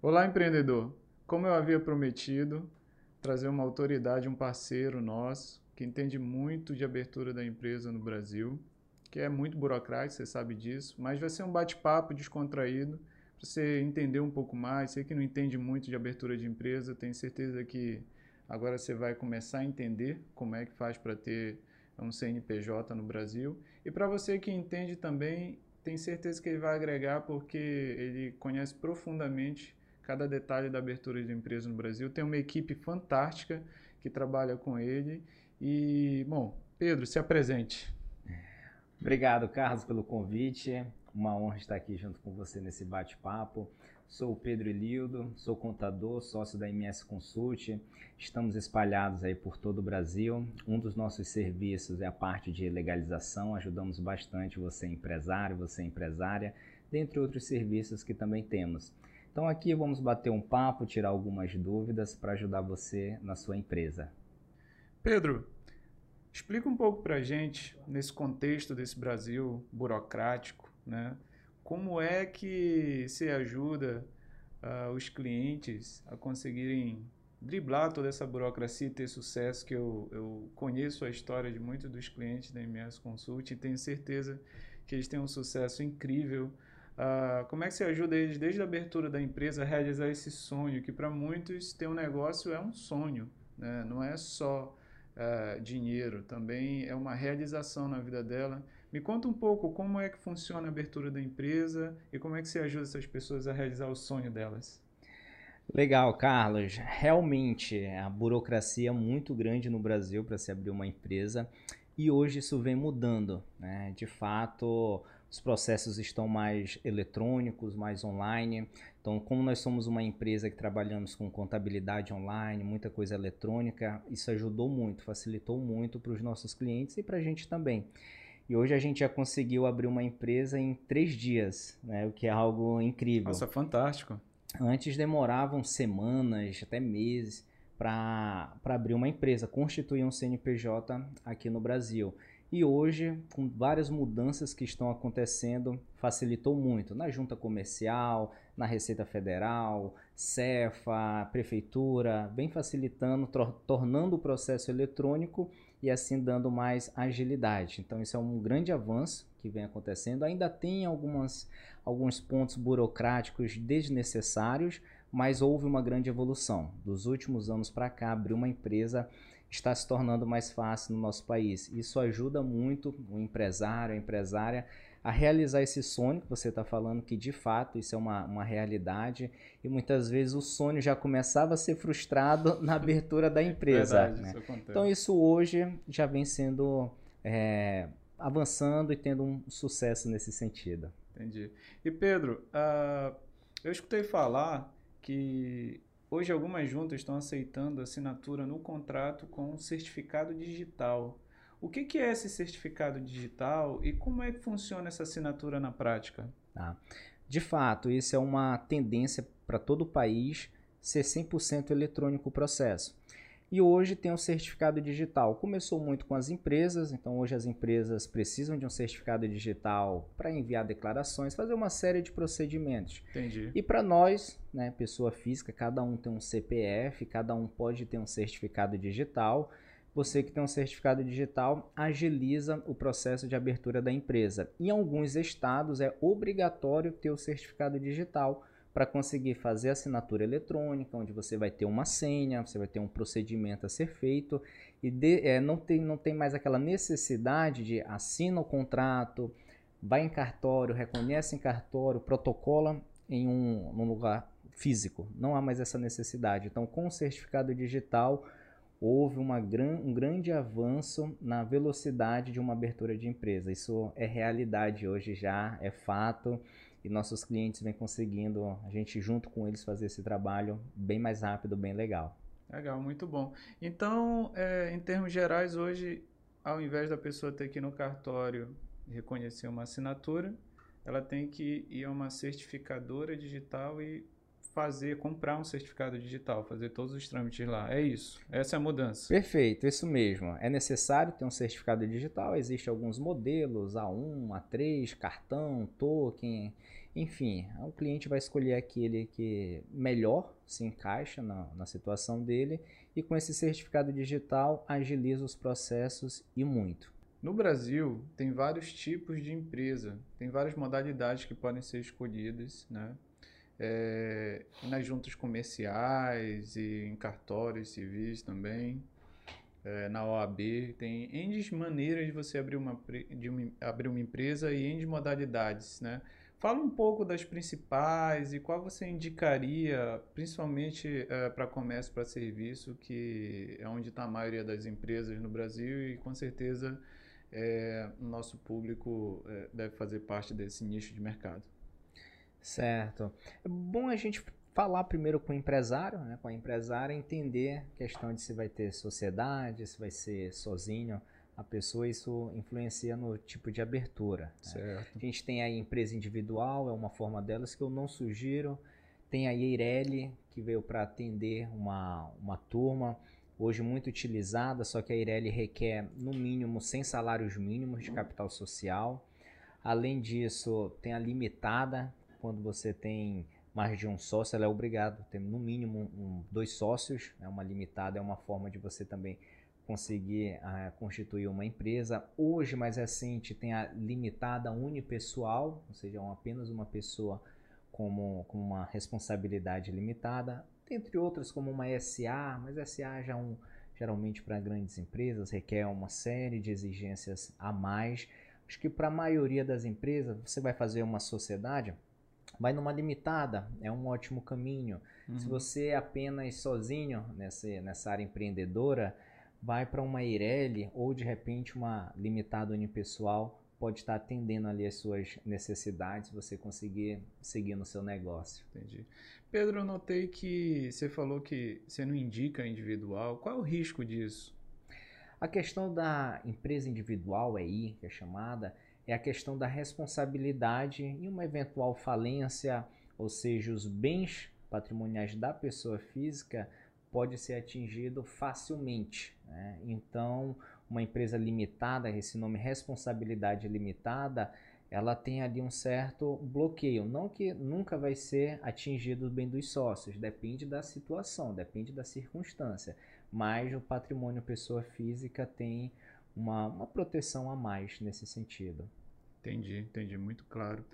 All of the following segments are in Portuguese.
Olá, empreendedor. Como eu havia prometido, trazer uma autoridade, um parceiro nosso, que entende muito de abertura da empresa no Brasil, que é muito burocrático, você sabe disso, mas vai ser um bate-papo descontraído para você entender um pouco mais. Você que não entende muito de abertura de empresa, tenho certeza que agora você vai começar a entender como é que faz para ter um CNPJ no Brasil. E para você que entende também, tenho certeza que ele vai agregar porque ele conhece profundamente cada detalhe da abertura de empresa no Brasil. Tem uma equipe fantástica que trabalha com ele. E, bom, Pedro, se apresente. Obrigado, Carlos, pelo convite. Uma honra estar aqui junto com você nesse bate-papo. Sou o Pedro Elildo, sou contador, sócio da MS Consult. Estamos espalhados aí por todo o Brasil. Um dos nossos serviços é a parte de legalização. Ajudamos bastante você empresário, você empresária, dentre outros serviços que também temos. Então aqui vamos bater um papo, tirar algumas dúvidas para ajudar você na sua empresa. Pedro, explica um pouco para a gente, nesse contexto desse Brasil burocrático, né? como é que você ajuda uh, os clientes a conseguirem driblar toda essa burocracia e ter sucesso, que eu, eu conheço a história de muitos dos clientes da MS Consult e tenho certeza que eles têm um sucesso incrível. Uh, como é que você ajuda eles desde a abertura da empresa a realizar esse sonho, que para muitos ter um negócio é um sonho, né? não é só uh, dinheiro, também é uma realização na vida dela. Me conta um pouco como é que funciona a abertura da empresa e como é que você ajuda essas pessoas a realizar o sonho delas. Legal, Carlos. Realmente, a burocracia é muito grande no Brasil para se abrir uma empresa e hoje isso vem mudando. Né? De fato, os processos estão mais eletrônicos, mais online. Então, como nós somos uma empresa que trabalhamos com contabilidade online, muita coisa eletrônica, isso ajudou muito, facilitou muito para os nossos clientes e para a gente também. E hoje a gente já conseguiu abrir uma empresa em três dias, né? o que é algo incrível. Nossa, fantástico. Antes demoravam semanas, até meses, para abrir uma empresa, constituir um CNPJ aqui no Brasil. E hoje, com várias mudanças que estão acontecendo, facilitou muito na junta comercial, na Receita Federal, Cefa, Prefeitura, vem facilitando, tornando o processo eletrônico e assim dando mais agilidade. Então, isso é um grande avanço que vem acontecendo. Ainda tem algumas, alguns pontos burocráticos desnecessários, mas houve uma grande evolução. Dos últimos anos para cá, abrir uma empresa está se tornando mais fácil no nosso país. Isso ajuda muito o empresário, a empresária a realizar esse sonho que você está falando, que de fato isso é uma, uma realidade, e muitas vezes o sonho já começava a ser frustrado na abertura da empresa. Verdade, né? isso então isso hoje já vem sendo é, avançando e tendo um sucesso nesse sentido. Entendi. E Pedro, uh, eu escutei falar que Hoje, algumas juntas estão aceitando assinatura no contrato com um certificado digital. O que, que é esse certificado digital e como é que funciona essa assinatura na prática? Tá. De fato, isso é uma tendência para todo o país ser 100% eletrônico o processo. E hoje tem um certificado digital. Começou muito com as empresas, então hoje as empresas precisam de um certificado digital para enviar declarações, fazer uma série de procedimentos. Entendi. E para nós, né, pessoa física, cada um tem um CPF, cada um pode ter um certificado digital. Você que tem um certificado digital agiliza o processo de abertura da empresa. Em alguns estados é obrigatório ter o certificado digital para conseguir fazer assinatura eletrônica, onde você vai ter uma senha, você vai ter um procedimento a ser feito e de, é, não, tem, não tem mais aquela necessidade de assina o contrato, vai em cartório, reconhece em cartório, protocola em um, um lugar físico. Não há mais essa necessidade. Então, com o certificado digital, houve uma gran, um grande avanço na velocidade de uma abertura de empresa. Isso é realidade hoje já, é fato nossos clientes vêm conseguindo, a gente junto com eles fazer esse trabalho bem mais rápido, bem legal. Legal, muito bom. Então, é, em termos gerais, hoje, ao invés da pessoa ter que ir no cartório reconhecer uma assinatura, ela tem que ir a uma certificadora digital e fazer, comprar um certificado digital, fazer todos os trâmites lá. É isso. Essa é a mudança. Perfeito, isso mesmo. É necessário ter um certificado digital. Existem alguns modelos, A1, A3, cartão, token, Enfim, o cliente vai escolher aquele que melhor se encaixa na, na situação dele e com esse certificado digital agiliza os processos e muito. No Brasil, tem vários tipos de empresa, tem várias modalidades que podem ser escolhidas, né? É, nas juntas comerciais e em cartórios civis também, é, na OAB, tem N maneiras de você abrir uma, de uma, abrir uma empresa e N modalidades, né? Fala um pouco das principais e qual você indicaria, principalmente é, para comércio, para serviço, que é onde está a maioria das empresas no Brasil e com certeza é, nosso público é, deve fazer parte desse nicho de mercado. Certo. É bom a gente falar primeiro com o empresário, né, com a empresária, entender a questão de se vai ter sociedade, se vai ser sozinho a pessoa, isso influencia no tipo de abertura. Né? A gente tem aí empresa individual, é uma forma delas que eu não sugiro. Tem a Eireli, que veio para atender uma, uma turma, hoje muito utilizada, só que a Eireli requer no mínimo 100 salários mínimos de capital social. Além disso, tem a limitada, quando você tem mais de um sócio, ela é obrigada a ter no mínimo um, dois sócios. Né? Uma limitada é uma forma de você também conseguir uh, constituir uma empresa. Hoje, mais recente, tem a limitada unipessoal, ou seja, apenas uma pessoa como, com uma responsabilidade limitada, entre outras como uma SA, mas SA já é um, geralmente para grandes empresas requer uma série de exigências a mais. Acho que para a maioria das empresas, você vai fazer uma sociedade, vai numa limitada, é um ótimo caminho. Uhum. Se você é apenas sozinho nessa, nessa área empreendedora, vai para uma Eireli ou de repente uma limitada unipessoal pode estar atendendo ali as suas necessidades, você conseguir seguir no seu negócio. Entendi. Pedro, eu notei que você falou que você não indica individual. Qual é o risco disso? A questão da empresa individual aí, que é chamada, é a questão da responsabilidade em uma eventual falência, ou seja, os bens patrimoniais da pessoa física pode ser atingido facilmente. Né? Então, uma empresa limitada, esse nome responsabilidade limitada, ela tem ali um certo bloqueio. Não que nunca vai ser atingido o bem dos sócios, depende da situação, depende da circunstância. Mas o patrimônio pessoa física tem uma, uma proteção a mais nesse sentido. Entendi, entendi, muito claro.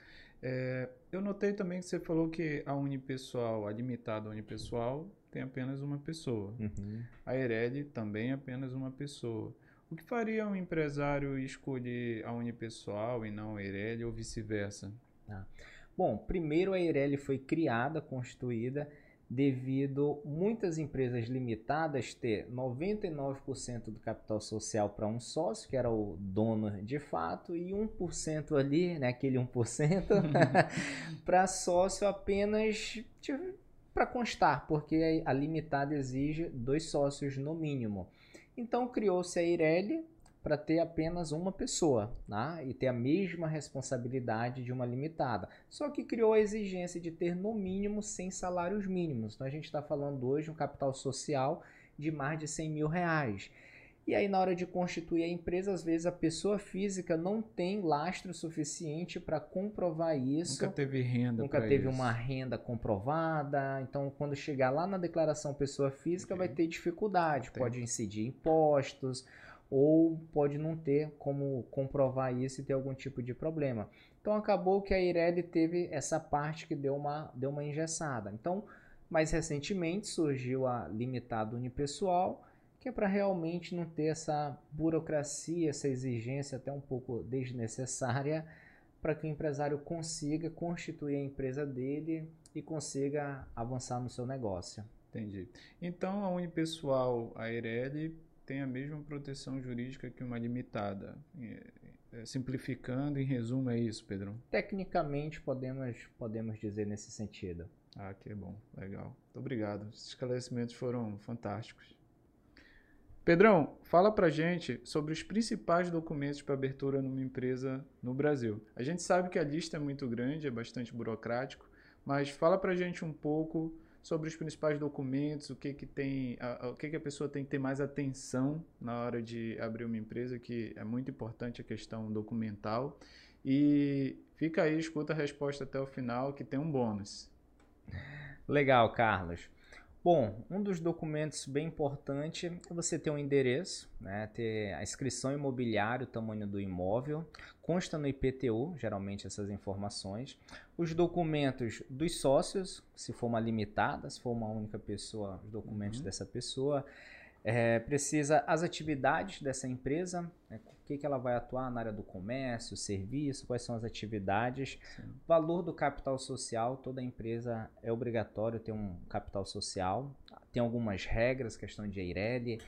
É, eu notei também que você falou que a unipessoal, a limitada unipessoal, tem apenas uma pessoa. Uhum. A Herede também apenas uma pessoa. O que faria um empresário escolher a unipessoal e não a Herede ou vice-versa? Ah. Bom, primeiro a Eireli foi criada, constituída, devido muitas empresas limitadas ter 99% do capital social para um sócio, que era o dono de fato, e 1% ali, né, aquele 1%, para sócio apenas para constar, porque a limitada exige dois sócios no mínimo. Então criou-se a Ireli para ter apenas uma pessoa né? e ter a mesma responsabilidade de uma limitada. Só que criou a exigência de ter no mínimo 100 salários mínimos. Então a gente está falando hoje um capital social de mais de 100 mil reais. E aí, na hora de constituir a empresa, às vezes a pessoa física não tem lastro suficiente para comprovar isso. Nunca teve renda. Nunca teve isso. uma renda comprovada. Então, quando chegar lá na declaração pessoa física, okay. vai ter dificuldade. Tem. Pode incidir impostos ou pode não ter como comprovar isso e ter algum tipo de problema. Então, acabou que a Ireli teve essa parte que deu uma, deu uma engessada. Então, mais recentemente surgiu a limitada unipessoal que é para realmente não ter essa burocracia, essa exigência até um pouco desnecessária, para que o empresário consiga constituir a empresa dele e consiga avançar no seu negócio. Entendi. Então a Unipessoal, a Eireli, tem a mesma proteção jurídica que uma limitada. É, simplificando, em resumo, é isso, Pedro? Tecnicamente podemos, podemos dizer nesse sentido. Ah, que bom, legal. Muito obrigado. Os esclarecimentos foram fantásticos. Pedrão, fala pra gente sobre os principais documentos para abertura numa empresa no Brasil. A gente sabe que a lista é muito grande, é bastante burocrático, mas fala pra gente um pouco sobre os principais documentos, o que que tem, a, o que que a pessoa tem que ter mais atenção na hora de abrir uma empresa, que é muito importante a questão documental. E Fica aí, escuta a resposta até o final, que tem um bônus. Legal, Carlos. Bom, um dos documentos bem importante é você ter um endereço, né, ter a inscrição imobiliária, o tamanho do imóvel, consta no IPTU, geralmente essas informações, os documentos dos sócios, se for uma limitada, se for uma única pessoa, os documentos uhum. dessa pessoa, é, precisa as atividades dessa empresa, né, o que, que ela vai atuar na área do comércio, serviço, quais são as atividades, Sim. valor do capital social, toda empresa é obrigatório ter um capital social, tem algumas regras, questão de EIRELI,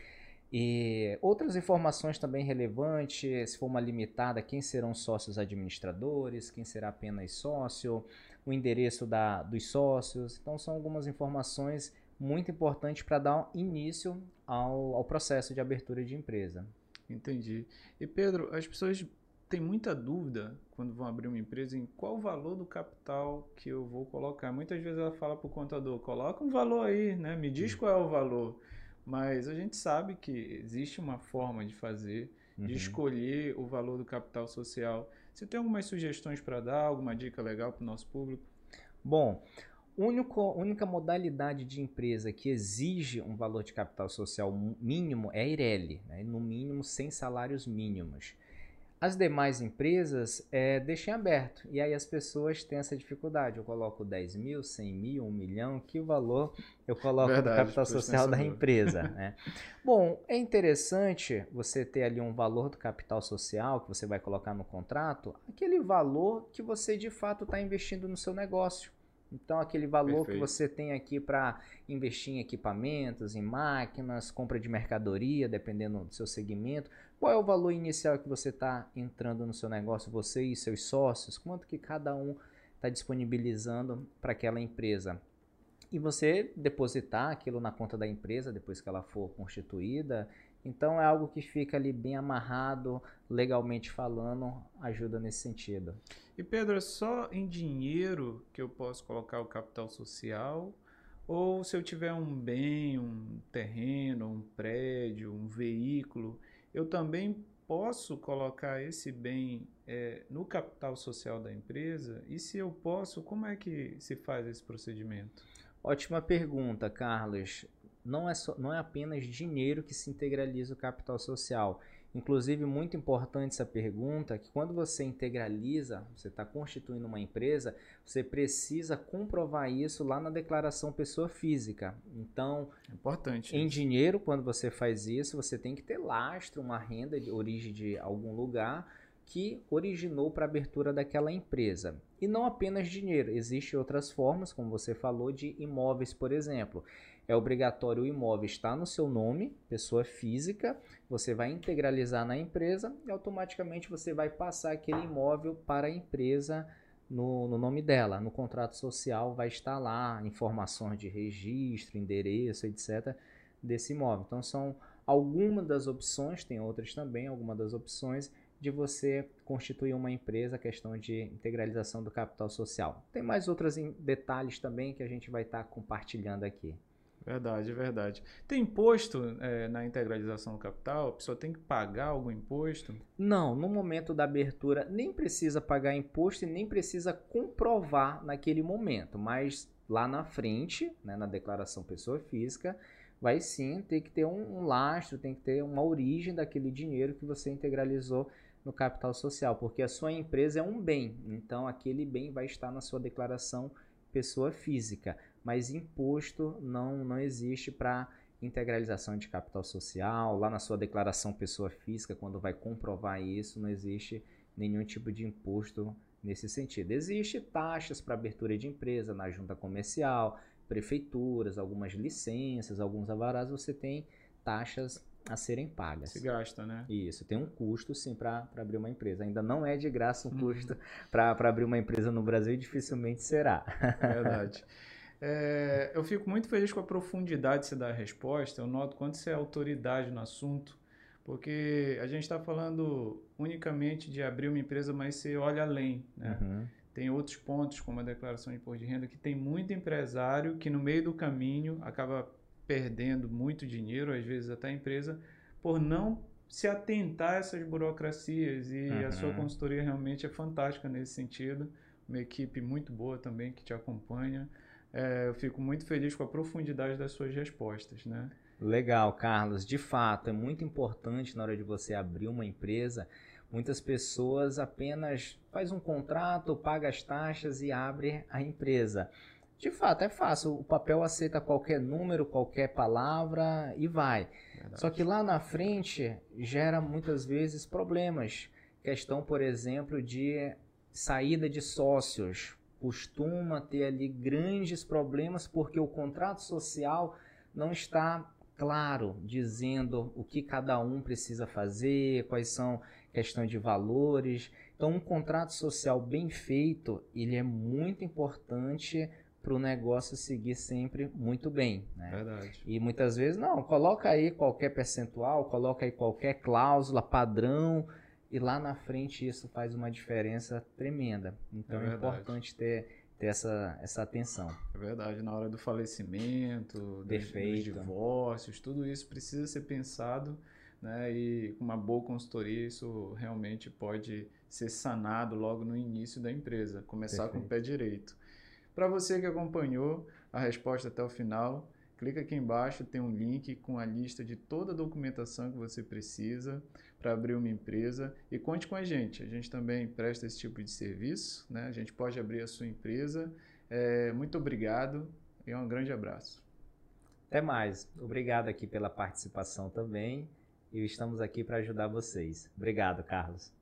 e outras informações também relevantes, se for uma limitada, quem serão sócios administradores, quem será apenas sócio, o endereço da, dos sócios. Então, são algumas informações muito importantes para dar início ao, ao processo de abertura de empresa. Entendi. E Pedro, as pessoas têm muita dúvida quando vão abrir uma empresa em qual o valor do capital que eu vou colocar. Muitas vezes ela fala para o contador, coloca um valor aí, né? Me diz qual é o valor. Mas a gente sabe que existe uma forma de fazer, de uhum. escolher o valor do capital social. Você tem algumas sugestões para dar, alguma dica legal para o nosso público? Bom, único, única modalidade de empresa que exige um valor de capital social mínimo é a Ireli, né? no mínimo sem salários mínimos. As demais empresas é, deixem aberto. E aí as pessoas têm essa dificuldade. Eu coloco 10 mil, 100 mil, 1 milhão. Que valor eu coloco Verdade, no capital social da empresa? Né? Bom, é interessante você ter ali um valor do capital social que você vai colocar no contrato. Aquele valor que você de fato está investindo no seu negócio. Então, aquele valor Perfeito. que você tem aqui para investir em equipamentos, em máquinas, compra de mercadoria, dependendo do seu segmento, qual é o valor inicial que você está entrando no seu negócio, você e seus sócios? Quanto que cada um está disponibilizando para aquela empresa? E você depositar aquilo na conta da empresa depois que ela for constituída. Então é algo que fica ali bem amarrado, legalmente falando, ajuda nesse sentido. E Pedro, é só em dinheiro que eu posso colocar o capital social? Ou se eu tiver um bem, um terreno, um prédio, um veículo, eu também posso colocar esse bem é, no capital social da empresa? E se eu posso, como é que se faz esse procedimento? Ótima pergunta, Carlos. Não é, só, não é apenas dinheiro que se integraliza o capital social. Inclusive, muito importante essa pergunta, que quando você integraliza, você está constituindo uma empresa, você precisa comprovar isso lá na declaração pessoa física. Então, importante. Em isso. dinheiro, quando você faz isso, você tem que ter lastro, uma renda de origem de algum lugar que originou para a abertura daquela empresa. E não apenas dinheiro, existem outras formas, como você falou, de imóveis, por exemplo é obrigatório o imóvel estar no seu nome, pessoa física, você vai integralizar na empresa e automaticamente você vai passar aquele imóvel para a empresa no, no, nome dela. No contrato social vai estar lá informações de registro, endereço, etc. desse imóvel. Então são algumas das opções, tem outras também, algumas das opções de você constituir uma empresa, questão de integralização do capital social. Tem mais outros detalhes também que a gente vai estar compartilhando aqui. Verdade, verdade. Tem imposto é, na integralização do capital? A pessoa tem que pagar algum imposto? Não, no momento da abertura nem precisa pagar imposto e nem precisa comprovar naquele momento, mas lá na frente, né, na declaração pessoa física, vai sim ter que ter um, um lastro, tem que ter uma origem daquele dinheiro que você integralizou no capital social, porque a sua empresa é um bem, então aquele bem vai estar na sua declaração pessoa física mas imposto não, não existe para integralização de capital social. Lá na sua declaração pessoa física, quando vai comprovar isso, não existe nenhum tipo de imposto nesse sentido. Existem taxas para abertura de empresa na junta comercial, prefeituras, algumas licenças, alguns avarás, você tem taxas a serem pagas. Se gasta, né? Isso, tem um custo sim para abrir uma empresa. Ainda não é de graça um uhum. custo para abrir uma empresa no Brasil e dificilmente será. Verdade. É, eu fico muito feliz com a profundidade que você dá a resposta. Eu noto quanto você é autoridade no assunto, porque a gente está falando unicamente de abrir uma empresa, mas você olha além. Né? Uhum. Tem outros pontos, como a declaração de imposto de renda, que tem muito empresário que no meio do caminho acaba perdendo muito dinheiro, às vezes até a empresa, por não se atentar a essas burocracias e uhum. a sua uhum. consultoria realmente é fantástica nesse sentido. Uma equipe muito boa também que te acompanha. É, eu fico muito feliz com a profundidade das suas respostas, né? Legal, Carlos. De fato, é muito importante na hora de você abrir uma empresa. Muitas pessoas apenas faz um contrato, paga as taxas e abre a empresa. De fato, é fácil. O papel aceita qualquer número, qualquer palavra e vai. Verdade. Só que lá na frente gera muitas vezes problemas. Questão, por exemplo, de saída de sócios. Costuma ter ali grandes problemas porque o contrato social não está claro, dizendo o que cada um precisa fazer, quais são questões de valores. Então, um contrato social bem feito, ele é muito importante para o negócio seguir sempre muito bem. Né? Verdade. E muitas vezes, não, coloca aí qualquer percentual, coloca aí qualquer cláusula, padrão, e lá na frente isso faz uma diferença tremenda. Então é, é importante ter, ter essa, essa atenção. É verdade, na hora do falecimento, dos, dos divórcios, tudo isso precisa ser pensado. Né, e com uma boa consultoria isso realmente pode ser sanado logo no início da empresa, começar Perfeito. com o pé direito. Para você que acompanhou a resposta até o final, clica aqui embaixo, tem um link com a lista de toda a documentação que você precisa para abrir uma empresa e conte com a gente. A gente também presta esse tipo de serviço, né? A gente pode abrir a sua empresa. É, muito obrigado e um grande abraço. Até mais. Obrigado aqui pela participação também e estamos aqui para ajudar vocês. Obrigado, Carlos.